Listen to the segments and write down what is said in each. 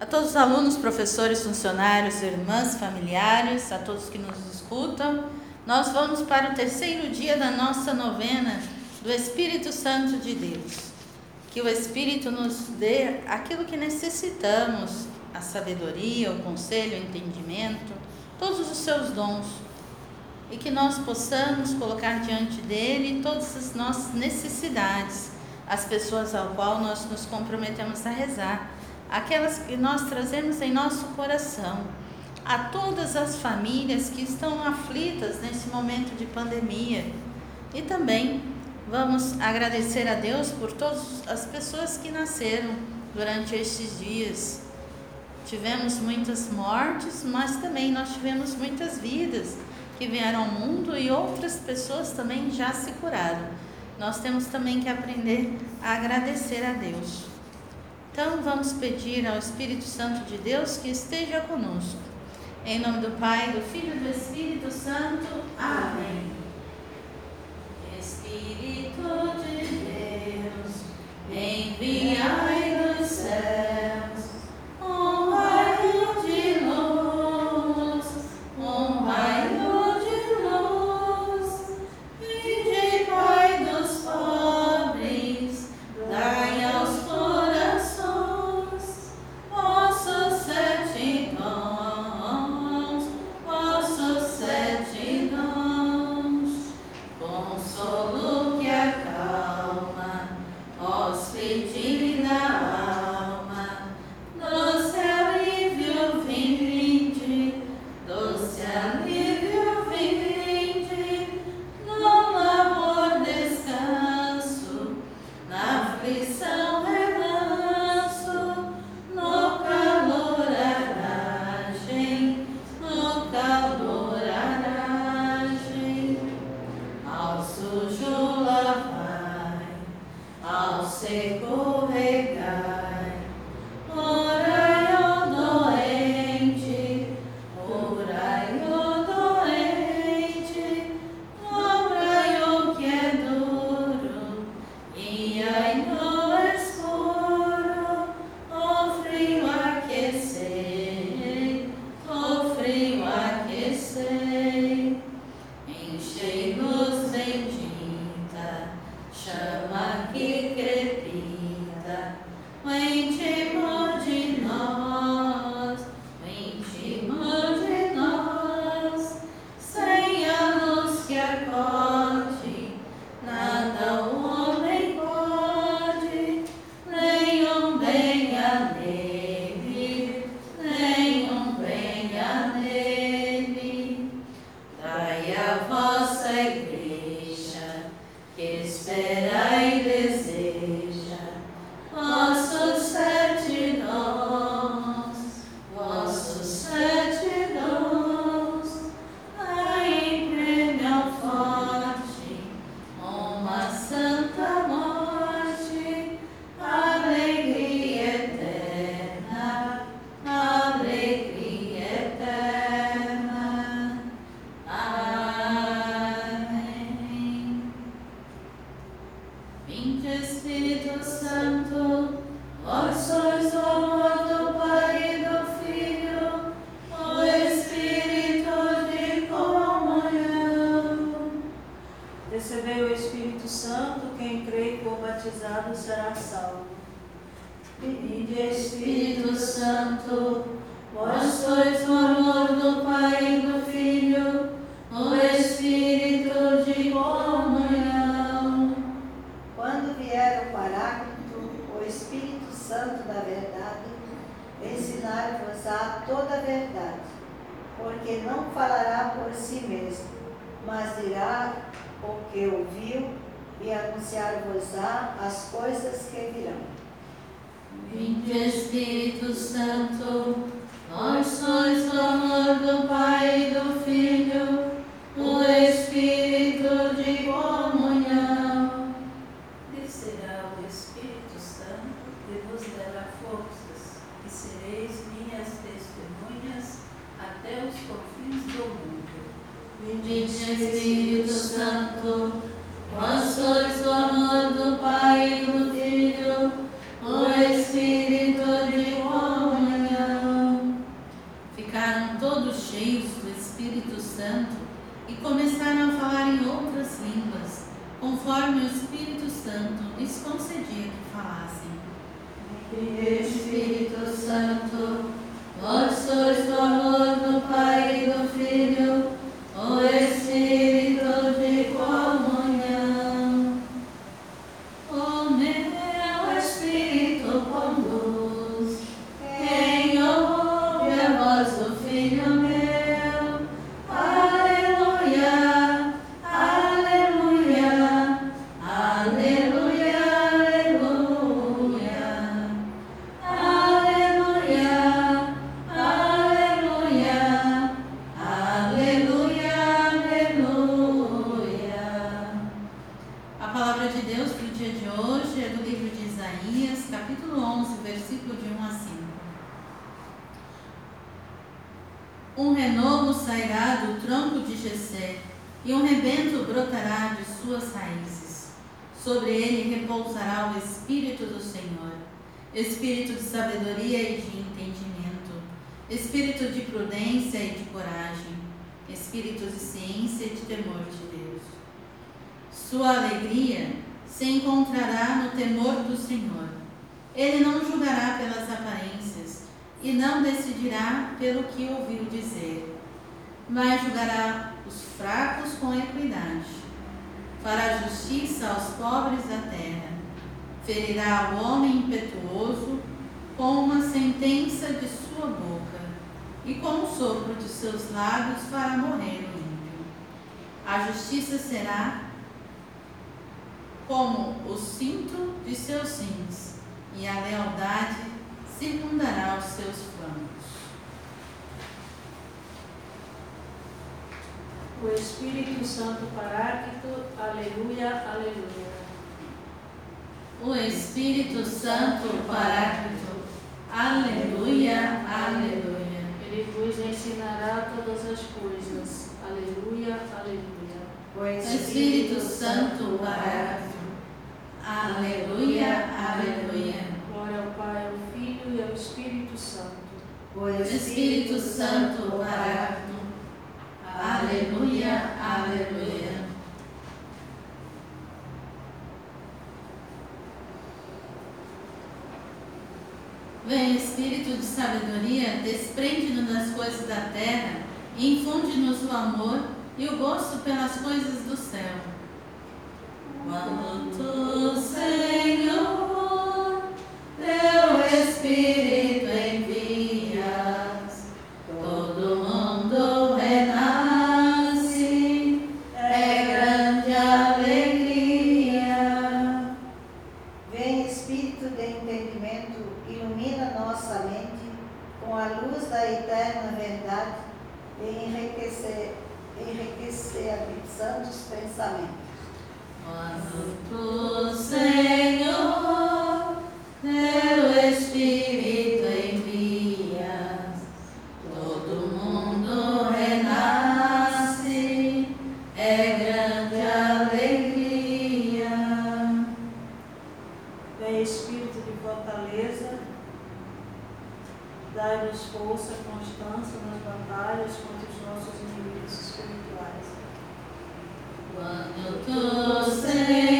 A todos os alunos, professores, funcionários, irmãs, familiares, a todos que nos escutam, nós vamos para o terceiro dia da nossa novena do Espírito Santo de Deus. Que o Espírito nos dê aquilo que necessitamos, a sabedoria, o conselho, o entendimento, todos os seus dons, e que nós possamos colocar diante dele todas as nossas necessidades, as pessoas ao qual nós nos comprometemos a rezar, aquelas que nós trazemos em nosso coração, a todas as famílias que estão aflitas nesse momento de pandemia e também vamos agradecer a Deus por todas as pessoas que nasceram durante estes dias. Tivemos muitas mortes, mas também nós tivemos muitas vidas que vieram ao mundo e outras pessoas também já se curaram. Nós temos também que aprender a agradecer a Deus. Então vamos pedir ao Espírito Santo de Deus que esteja conosco. Em nome do Pai, do Filho e do Espírito Santo. Amém. Espírito de Vinde Espírito Santo, vós sois o amor do Pai e do Filho, o Espírito de comunhão. Quando vier o Paráclito, o Espírito Santo da verdade, ensinar-vos-á toda a verdade, porque não falará por si mesmo, mas dirá o que ouviu e anunciar-vos-á as coisas que virão. Vinde Espírito Santo, vós sois o amor do Pai e do Filho, o Espírito de comunhão. Descerá o Espírito Santo e vos dará forças, e sereis minhas testemunhas até os confins do mundo. Vinde Espírito Santo, Santo lhes concedia que falassem. Espírito Santo, vós sois do amor do Pai e do Filho versículo de 1 a 5. Um renovo sairá do tronco de Jessé, e um rebento brotará de suas raízes. Sobre ele repousará o Espírito do Senhor, Espírito de sabedoria e de entendimento, Espírito de prudência e de coragem, Espírito de ciência e de temor de Deus. Sua alegria se encontrará no temor do Senhor ele não julgará pelas aparências e não decidirá pelo que ouviu dizer, mas julgará os fracos com equidade. Fará justiça aos pobres da terra. Ferirá o homem impetuoso com uma sentença de sua boca, e com o sopro de seus lábios fará morrer o ímpio. A justiça será como o cinto de seus rins, e a lealdade circundará os seus flancos. O Espírito Santo Paráclito, aleluia, aleluia. O Espírito Santo Paráclito, aleluia, aleluia. Ele vos ensinará todas as coisas, aleluia, aleluia. O Espírito Santo Paráclito, aleluia, aleluia. Glória ao Pai, ao Filho e ao Espírito Santo. O Espírito Santo Paráclito, aleluia, aleluia. Vem Espírito de sabedoria, desprende-nos das coisas da terra e infunde-nos o amor e o gosto pelas coisas do céu. Quando tu, Senhor, dai-nos força constância nas batalhas contra os nossos inimigos espirituais. Quando tu, Senhor,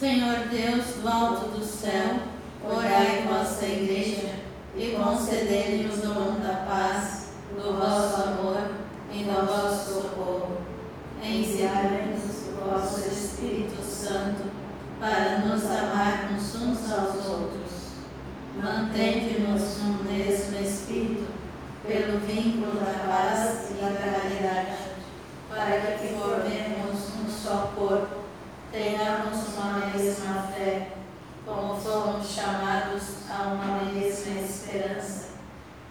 Senhor Deus do alto do céu, orai vossa igreja e concedei-lhe o dom da paz, do vosso amor e do vosso socorro. Enviai-nos o vosso Espírito Santo para nos amarmos uns aos outros. Mantende-nos no mesmo Espírito, pelo vínculo da paz e da caridade, para que formemos um só corpo, tenhamos uma mesma fé, como fomos chamados a uma mesma esperança,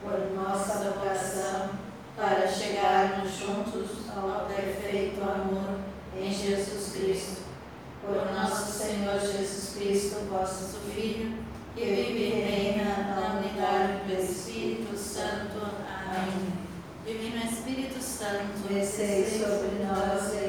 por nossa vocação, para chegarmos juntos ao perfeito amor em Jesus Cristo. Por nosso Senhor Jesus Cristo, vosso Filho, que vive e reina na unidade do Espírito Santo. Amém. Divino Espírito Santo, Descei sobre nós e